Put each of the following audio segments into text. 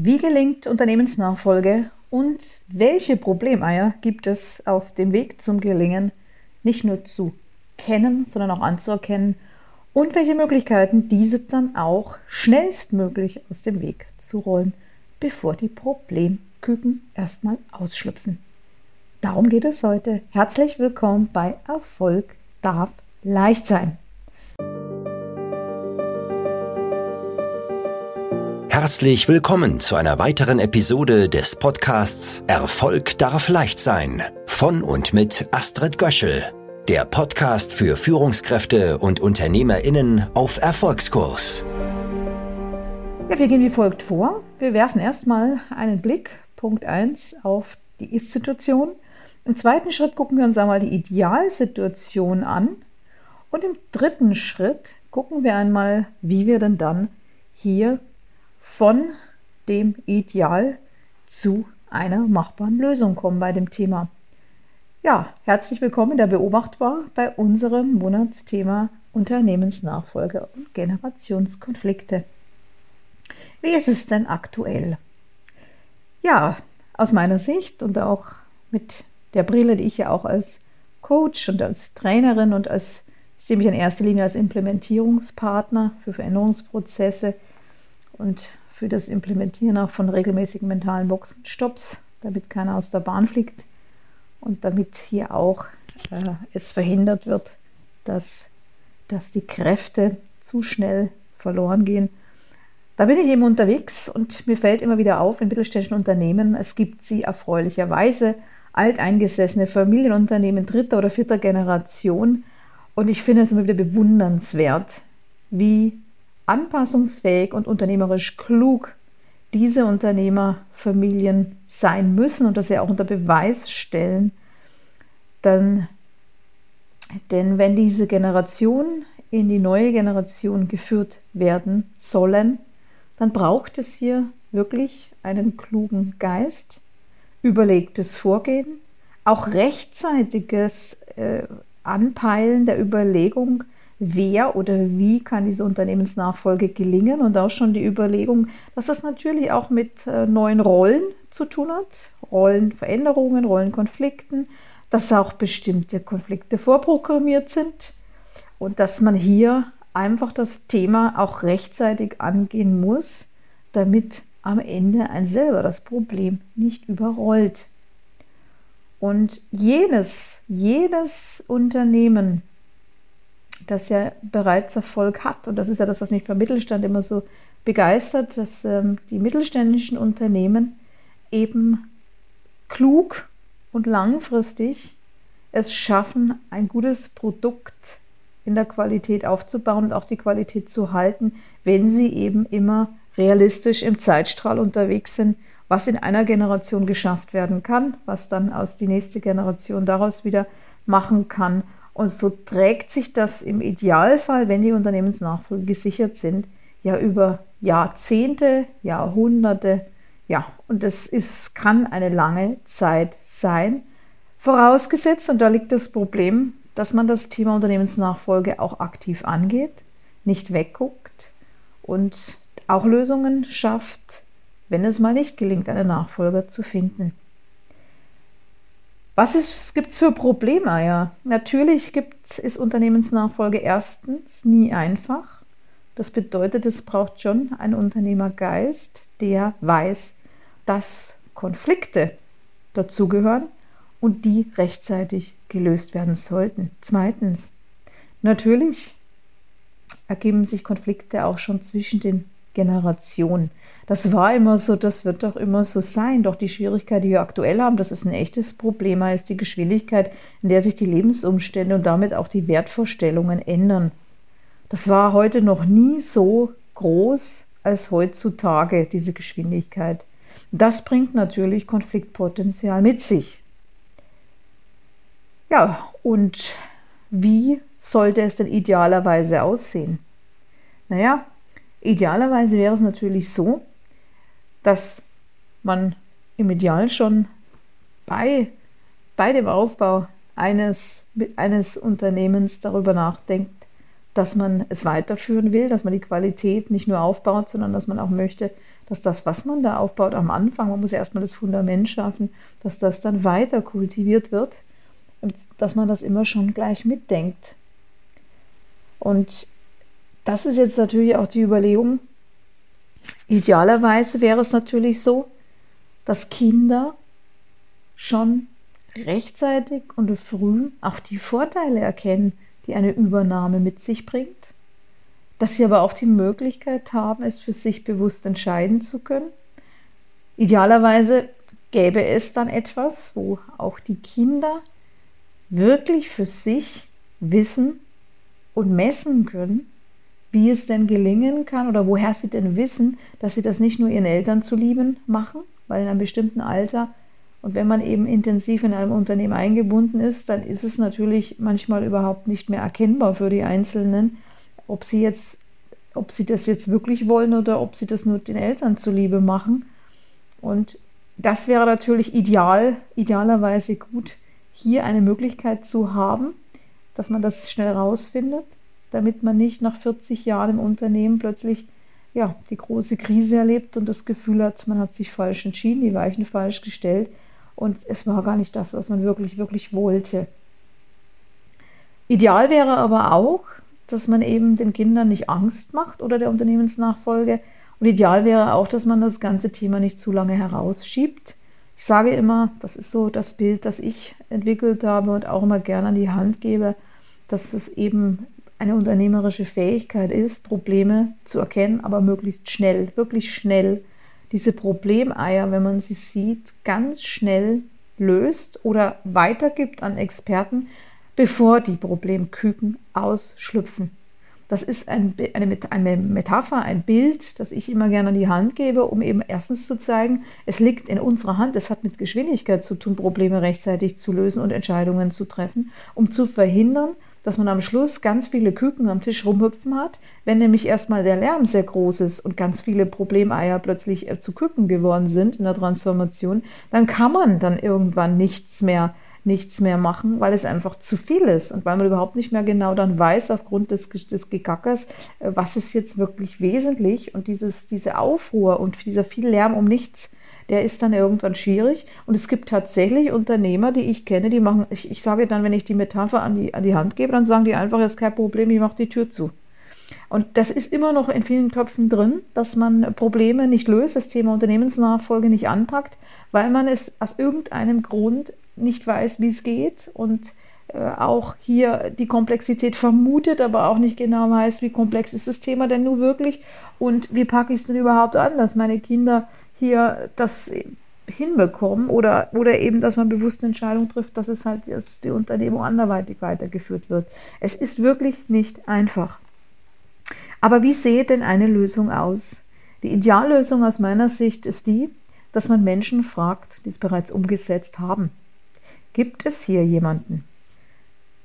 Wie gelingt Unternehmensnachfolge und welche Problemeier gibt es auf dem Weg zum Gelingen, nicht nur zu kennen, sondern auch anzuerkennen und welche Möglichkeiten diese dann auch schnellstmöglich aus dem Weg zu rollen, bevor die Problemküken erstmal ausschlüpfen. Darum geht es heute. Herzlich willkommen bei Erfolg darf leicht sein. Herzlich willkommen zu einer weiteren Episode des Podcasts Erfolg darf leicht sein von und mit Astrid Göschel, der Podcast für Führungskräfte und Unternehmerinnen auf Erfolgskurs. Ja, wir gehen wie folgt vor. Wir werfen erstmal einen Blick, Punkt 1, auf die Ist-Situation. Im zweiten Schritt gucken wir uns einmal die Idealsituation an. Und im dritten Schritt gucken wir einmal, wie wir denn dann hier von dem Ideal zu einer machbaren Lösung kommen bei dem Thema. Ja, herzlich willkommen in der Beobachtbar bei unserem Monatsthema Unternehmensnachfolge und Generationskonflikte. Wie ist es denn aktuell? Ja, aus meiner Sicht und auch mit der Brille, die ich ja auch als Coach und als Trainerin und als, ich sehe mich in erster Linie als Implementierungspartner für Veränderungsprozesse und für das Implementieren auch von regelmäßigen mentalen Boxenstopps, damit keiner aus der Bahn fliegt und damit hier auch äh, es verhindert wird, dass, dass die Kräfte zu schnell verloren gehen. Da bin ich eben unterwegs und mir fällt immer wieder auf, in mittelständischen Unternehmen, es gibt sie erfreulicherweise, alteingesessene Familienunternehmen dritter oder vierter Generation. Und ich finde es immer wieder bewundernswert, wie anpassungsfähig und unternehmerisch klug diese Unternehmerfamilien sein müssen und das ja auch unter Beweis stellen. Dann, denn wenn diese Generation in die neue Generation geführt werden sollen, dann braucht es hier wirklich einen klugen Geist, überlegtes Vorgehen, auch rechtzeitiges äh, Anpeilen der Überlegung, wer oder wie kann diese Unternehmensnachfolge gelingen und auch schon die Überlegung, dass das natürlich auch mit äh, neuen Rollen zu tun hat, Rollenveränderungen, Rollenkonflikten, dass auch bestimmte Konflikte vorprogrammiert sind und dass man hier einfach das Thema auch rechtzeitig angehen muss, damit am Ende ein selber das Problem nicht überrollt. Und jedes, jedes Unternehmen, das ja bereits Erfolg hat. Und das ist ja das, was mich beim Mittelstand immer so begeistert, dass ähm, die mittelständischen Unternehmen eben klug und langfristig es schaffen, ein gutes Produkt in der Qualität aufzubauen und auch die Qualität zu halten, wenn sie eben immer realistisch im Zeitstrahl unterwegs sind, was in einer Generation geschafft werden kann, was dann aus die nächste Generation daraus wieder machen kann und so trägt sich das im Idealfall, wenn die Unternehmensnachfolge gesichert sind, ja über Jahrzehnte, Jahrhunderte. Ja, und das ist, kann eine lange Zeit sein. Vorausgesetzt, und da liegt das Problem, dass man das Thema Unternehmensnachfolge auch aktiv angeht, nicht wegguckt und auch Lösungen schafft, wenn es mal nicht gelingt, einen Nachfolger zu finden. Was gibt es für Probleme? Ja, natürlich gibt, ist Unternehmensnachfolge erstens nie einfach. Das bedeutet, es braucht schon einen Unternehmergeist, der weiß, dass Konflikte dazugehören und die rechtzeitig gelöst werden sollten. Zweitens, natürlich ergeben sich Konflikte auch schon zwischen den Generationen. Das war immer so, das wird doch immer so sein. Doch die Schwierigkeit, die wir aktuell haben, das ist ein echtes Problem, ist die Geschwindigkeit, in der sich die Lebensumstände und damit auch die Wertvorstellungen ändern. Das war heute noch nie so groß als heutzutage, diese Geschwindigkeit. Das bringt natürlich Konfliktpotenzial mit sich. Ja, und wie sollte es denn idealerweise aussehen? Naja, idealerweise wäre es natürlich so, dass man im Ideal schon bei, bei dem Aufbau eines, eines Unternehmens darüber nachdenkt, dass man es weiterführen will, dass man die Qualität nicht nur aufbaut, sondern dass man auch möchte, dass das, was man da aufbaut am Anfang, man muss erstmal das Fundament schaffen, dass das dann weiter kultiviert wird dass man das immer schon gleich mitdenkt. Und das ist jetzt natürlich auch die Überlegung. Idealerweise wäre es natürlich so, dass Kinder schon rechtzeitig und früh auch die Vorteile erkennen, die eine Übernahme mit sich bringt, dass sie aber auch die Möglichkeit haben, es für sich bewusst entscheiden zu können. Idealerweise gäbe es dann etwas, wo auch die Kinder wirklich für sich wissen und messen können, wie es denn gelingen kann oder woher sie denn wissen, dass sie das nicht nur ihren Eltern zulieben machen, weil in einem bestimmten Alter und wenn man eben intensiv in einem Unternehmen eingebunden ist, dann ist es natürlich manchmal überhaupt nicht mehr erkennbar für die Einzelnen, ob sie jetzt, ob sie das jetzt wirklich wollen oder ob sie das nur den Eltern zuliebe machen. Und das wäre natürlich ideal, idealerweise gut, hier eine Möglichkeit zu haben, dass man das schnell rausfindet, damit man nicht nach 40 Jahren im Unternehmen plötzlich ja, die große Krise erlebt und das Gefühl hat, man hat sich falsch entschieden, die Weichen falsch gestellt und es war gar nicht das, was man wirklich, wirklich wollte. Ideal wäre aber auch, dass man eben den Kindern nicht Angst macht oder der Unternehmensnachfolge. Und ideal wäre auch, dass man das ganze Thema nicht zu lange herausschiebt. Ich sage immer, das ist so das Bild, das ich entwickelt habe und auch immer gerne an die Hand gebe, dass es eben eine unternehmerische Fähigkeit ist, Probleme zu erkennen, aber möglichst schnell, wirklich schnell diese Problemeier, wenn man sie sieht, ganz schnell löst oder weitergibt an Experten, bevor die Problemküken ausschlüpfen. Das ist ein, eine, eine, Metapher, ein Bild, das ich immer gerne an die Hand gebe, um eben erstens zu zeigen, es liegt in unserer Hand, es hat mit Geschwindigkeit zu tun, Probleme rechtzeitig zu lösen und Entscheidungen zu treffen, um zu verhindern, dass man am Schluss ganz viele Küken am Tisch rumhüpfen hat. Wenn nämlich erstmal der Lärm sehr groß ist und ganz viele Problemeier plötzlich äh, zu Küken geworden sind in der Transformation, dann kann man dann irgendwann nichts mehr nichts mehr machen, weil es einfach zu viel ist und weil man überhaupt nicht mehr genau dann weiß, aufgrund des, des Gegackers, äh, was ist jetzt wirklich wesentlich und dieses, diese Aufruhr und dieser viel Lärm um nichts, der ist dann irgendwann schwierig. Und es gibt tatsächlich Unternehmer, die ich kenne, die machen, ich, ich sage dann, wenn ich die Metapher an die, an die Hand gebe, dann sagen die einfach, ist kein Problem, ich mache die Tür zu. Und das ist immer noch in vielen Köpfen drin, dass man Probleme nicht löst, das Thema Unternehmensnachfolge nicht anpackt, weil man es aus irgendeinem Grund nicht weiß, wie es geht und äh, auch hier die Komplexität vermutet, aber auch nicht genau weiß, wie komplex ist das Thema denn nun wirklich und wie packe ich es denn überhaupt an, dass meine Kinder hier das hinbekommen oder, oder eben, dass man bewusste Entscheidungen trifft, dass es halt dass die Unternehmung anderweitig weitergeführt wird. Es ist wirklich nicht einfach. Aber wie sehe denn eine Lösung aus? Die Ideallösung aus meiner Sicht ist die, dass man Menschen fragt, die es bereits umgesetzt haben. Gibt es hier jemanden?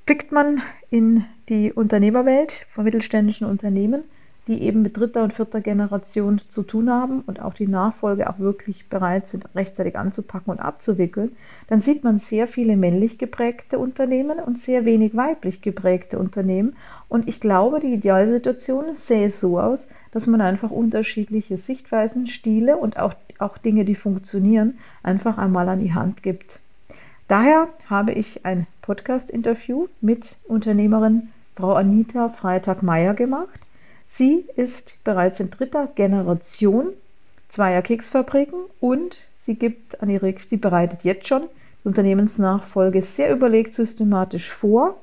Blickt man in die Unternehmerwelt von mittelständischen Unternehmen, die eben mit dritter und vierter Generation zu tun haben und auch die Nachfolge auch wirklich bereit sind, rechtzeitig anzupacken und abzuwickeln, dann sieht man sehr viele männlich geprägte Unternehmen und sehr wenig weiblich geprägte Unternehmen. Und ich glaube, die Idealsituation sähe so aus, dass man einfach unterschiedliche Sichtweisen, Stile und auch, auch Dinge, die funktionieren, einfach einmal an die Hand gibt. Daher habe ich ein Podcast-Interview mit Unternehmerin Frau Anita Freitag-Meyer gemacht Sie ist bereits in dritter Generation zweier Keksfabriken und sie gibt an ihre, sie bereitet jetzt schon die Unternehmensnachfolge sehr überlegt systematisch vor.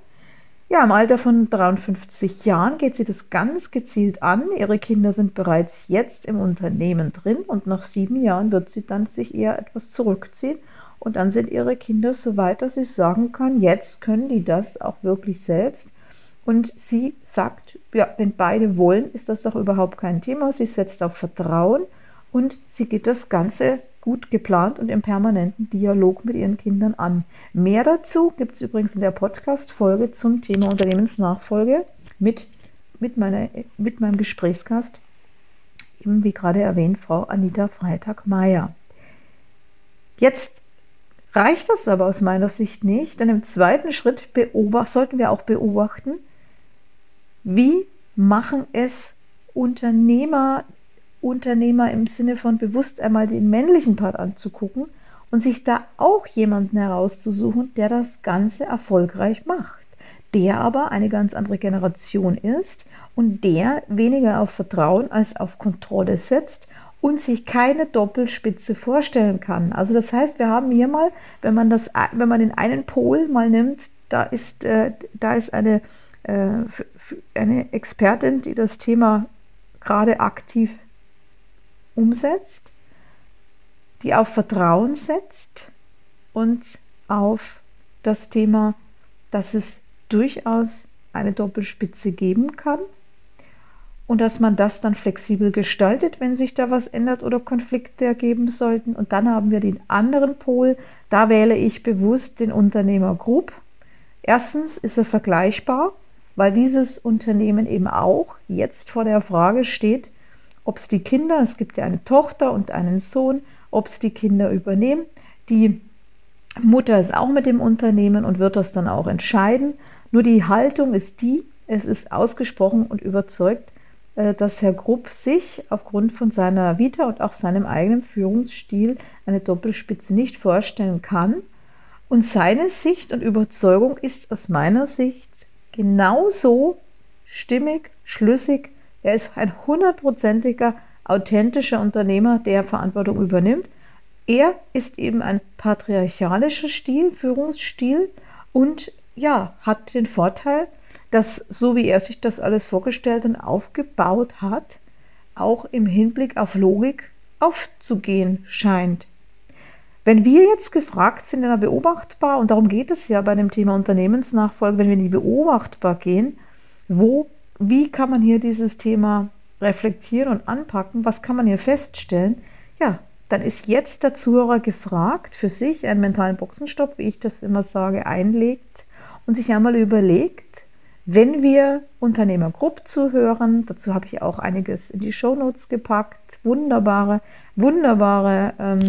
Ja, im Alter von 53 Jahren geht sie das ganz gezielt an. Ihre Kinder sind bereits jetzt im Unternehmen drin und nach sieben Jahren wird sie dann sich eher etwas zurückziehen und dann sind ihre Kinder so weit, dass sie sagen kann, jetzt können die das auch wirklich selbst und sie sagt, ja, wenn beide wollen, ist das doch überhaupt kein Thema. Sie setzt auf Vertrauen und sie geht das Ganze gut geplant und im permanenten Dialog mit ihren Kindern an. Mehr dazu gibt es übrigens in der Podcast-Folge zum Thema Unternehmensnachfolge mit, mit, meiner, mit meinem Gesprächsgast, eben wie gerade erwähnt, Frau Anita Freitag-Meyer. Jetzt reicht das aber aus meiner Sicht nicht, denn im zweiten Schritt sollten wir auch beobachten, wie machen es Unternehmer Unternehmer im Sinne von bewusst einmal den männlichen Part anzugucken und sich da auch jemanden herauszusuchen, der das Ganze erfolgreich macht, der aber eine ganz andere Generation ist und der weniger auf Vertrauen als auf Kontrolle setzt und sich keine Doppelspitze vorstellen kann. Also das heißt, wir haben hier mal, wenn man das, wenn man den einen Pol mal nimmt, da ist, äh, da ist eine, eine Expertin, die das Thema gerade aktiv umsetzt, die auf Vertrauen setzt und auf das Thema, dass es durchaus eine Doppelspitze geben kann und dass man das dann flexibel gestaltet, wenn sich da was ändert oder Konflikte ergeben sollten. Und dann haben wir den anderen Pol, da wähle ich bewusst den Unternehmer Group. Erstens ist er vergleichbar, weil dieses Unternehmen eben auch jetzt vor der Frage steht, ob es die Kinder, es gibt ja eine Tochter und einen Sohn, ob es die Kinder übernehmen. Die Mutter ist auch mit dem Unternehmen und wird das dann auch entscheiden. Nur die Haltung ist die, es ist ausgesprochen und überzeugt, äh, dass Herr Grupp sich aufgrund von seiner Vita und auch seinem eigenen Führungsstil eine Doppelspitze nicht vorstellen kann. Und seine Sicht und Überzeugung ist aus meiner Sicht genauso stimmig, schlüssig. Er ist ein hundertprozentiger, authentischer Unternehmer, der Verantwortung übernimmt. Er ist eben ein patriarchalischer Stil, Führungsstil und ja, hat den Vorteil, dass so wie er sich das alles vorgestellt und aufgebaut hat, auch im Hinblick auf Logik aufzugehen scheint. Wenn wir jetzt gefragt sind in einer beobachtbar, und darum geht es ja bei dem Thema Unternehmensnachfolge, wenn wir in die beobachtbar gehen, wo, wie kann man hier dieses Thema reflektieren und anpacken, was kann man hier feststellen? Ja, dann ist jetzt der Zuhörer gefragt, für sich einen mentalen Boxenstopp, wie ich das immer sage, einlegt und sich einmal überlegt, wenn wir Unternehmer Grupp zuhören, dazu habe ich auch einiges in die Shownotes gepackt, wunderbare, wunderbare ähm,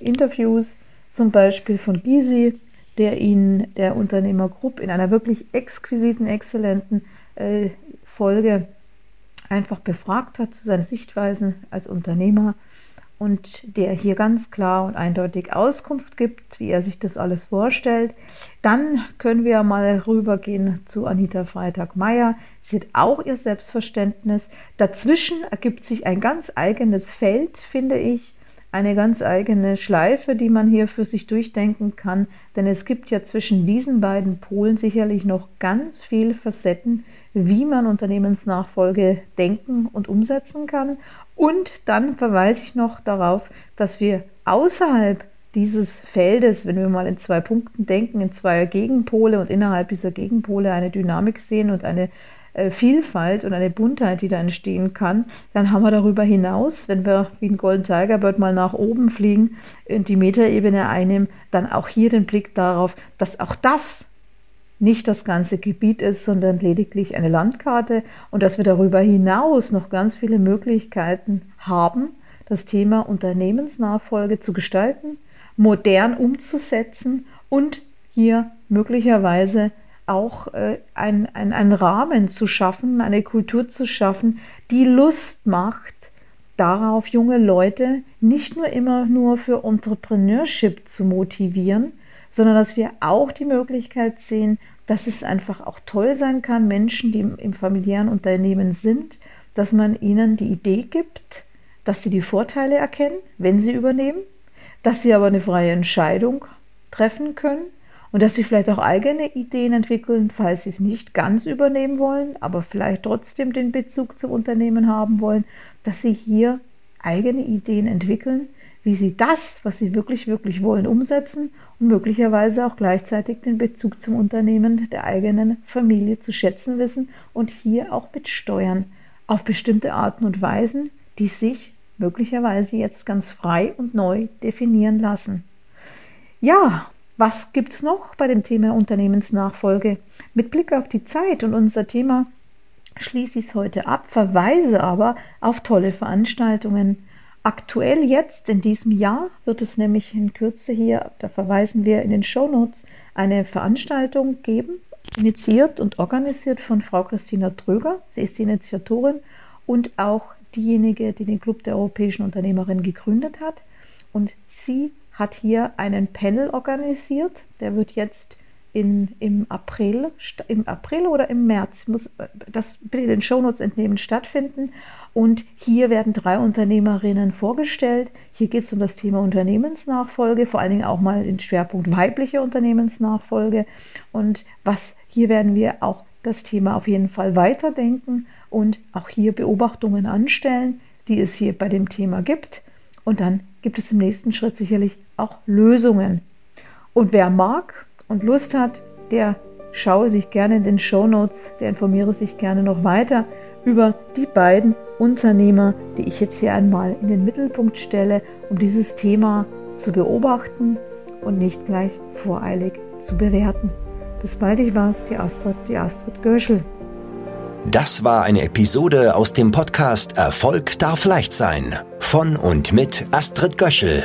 Interviews, zum Beispiel von Gysi, der ihn, der Unternehmer Grupp, in einer wirklich exquisiten, exzellenten äh, Folge einfach befragt hat zu seinen Sichtweisen als Unternehmer und der hier ganz klar und eindeutig Auskunft gibt, wie er sich das alles vorstellt. Dann können wir mal rübergehen zu Anita Freitag-Meyer. Sie hat auch ihr Selbstverständnis. Dazwischen ergibt sich ein ganz eigenes Feld, finde ich, eine ganz eigene Schleife, die man hier für sich durchdenken kann. Denn es gibt ja zwischen diesen beiden Polen sicherlich noch ganz viele Facetten, wie man Unternehmensnachfolge denken und umsetzen kann. Und dann verweise ich noch darauf, dass wir außerhalb dieses Feldes, wenn wir mal in zwei Punkten denken, in zwei Gegenpole und innerhalb dieser Gegenpole eine Dynamik sehen und eine Vielfalt und eine Buntheit, die da entstehen kann, dann haben wir darüber hinaus, wenn wir wie ein Golden Tiger Bird mal nach oben fliegen und die Metaebene einnehmen, dann auch hier den Blick darauf, dass auch das nicht das ganze Gebiet ist, sondern lediglich eine Landkarte und dass wir darüber hinaus noch ganz viele Möglichkeiten haben, das Thema Unternehmensnachfolge zu gestalten, modern umzusetzen und hier möglicherweise auch äh, ein, ein, einen Rahmen zu schaffen, eine Kultur zu schaffen, die Lust macht, darauf junge Leute nicht nur immer nur für Entrepreneurship zu motivieren, sondern dass wir auch die Möglichkeit sehen, dass es einfach auch toll sein kann, Menschen, die im, familiären Unternehmen sind, dass man ihnen die Idee gibt, dass sie die Vorteile erkennen, wenn sie übernehmen, dass sie aber eine freie Entscheidung treffen können und dass sie vielleicht auch eigene Ideen entwickeln, falls sie es nicht ganz übernehmen wollen, aber vielleicht trotzdem den Bezug zum Unternehmen haben wollen, dass sie hier eigene Ideen entwickeln, wie sie das, was sie wirklich, wirklich wollen, umsetzen und möglicherweise auch gleichzeitig den Bezug zum Unternehmen der eigenen Familie zu schätzen wissen und hier auch mitsteuern auf bestimmte Arten und Weisen, die sich möglicherweise jetzt ganz frei und neu definieren lassen. Ja, was gibt es noch bei dem Thema Unternehmensnachfolge? Mit Blick auf die Zeit und unser Thema schließe ich es heute ab, verweise aber auf tolle Veranstaltungen, Aktuell jetzt in diesem Jahr wird es nämlich in Kürze hier, da verweisen wir in den Show Notes, eine Veranstaltung geben, initiiert und organisiert von Frau Christina Tröger. Sie ist die Initiatorin und auch diejenige, die den Club der europäischen Unternehmerinnen gegründet hat. Und sie hat hier einen Panel organisiert. Der wird jetzt in, im, April, im April oder im März, muss das bitte den Shownotes entnehmen, stattfinden. Und hier werden drei Unternehmerinnen vorgestellt. Hier geht es um das Thema Unternehmensnachfolge, vor allen Dingen auch mal den Schwerpunkt weibliche Unternehmensnachfolge. Und was hier werden wir auch das Thema auf jeden Fall weiterdenken und auch hier Beobachtungen anstellen, die es hier bei dem Thema gibt. Und dann gibt es im nächsten Schritt sicherlich auch Lösungen. Und wer mag und Lust hat, der schaue sich gerne in den Show Notes, der informiere sich gerne noch weiter über die beiden Unternehmer, die ich jetzt hier einmal in den Mittelpunkt stelle, um dieses Thema zu beobachten und nicht gleich voreilig zu bewerten. Bis bald, ich war's, die Astrid, die Astrid Göschel. Das war eine Episode aus dem Podcast Erfolg darf leicht sein von und mit Astrid Göschel.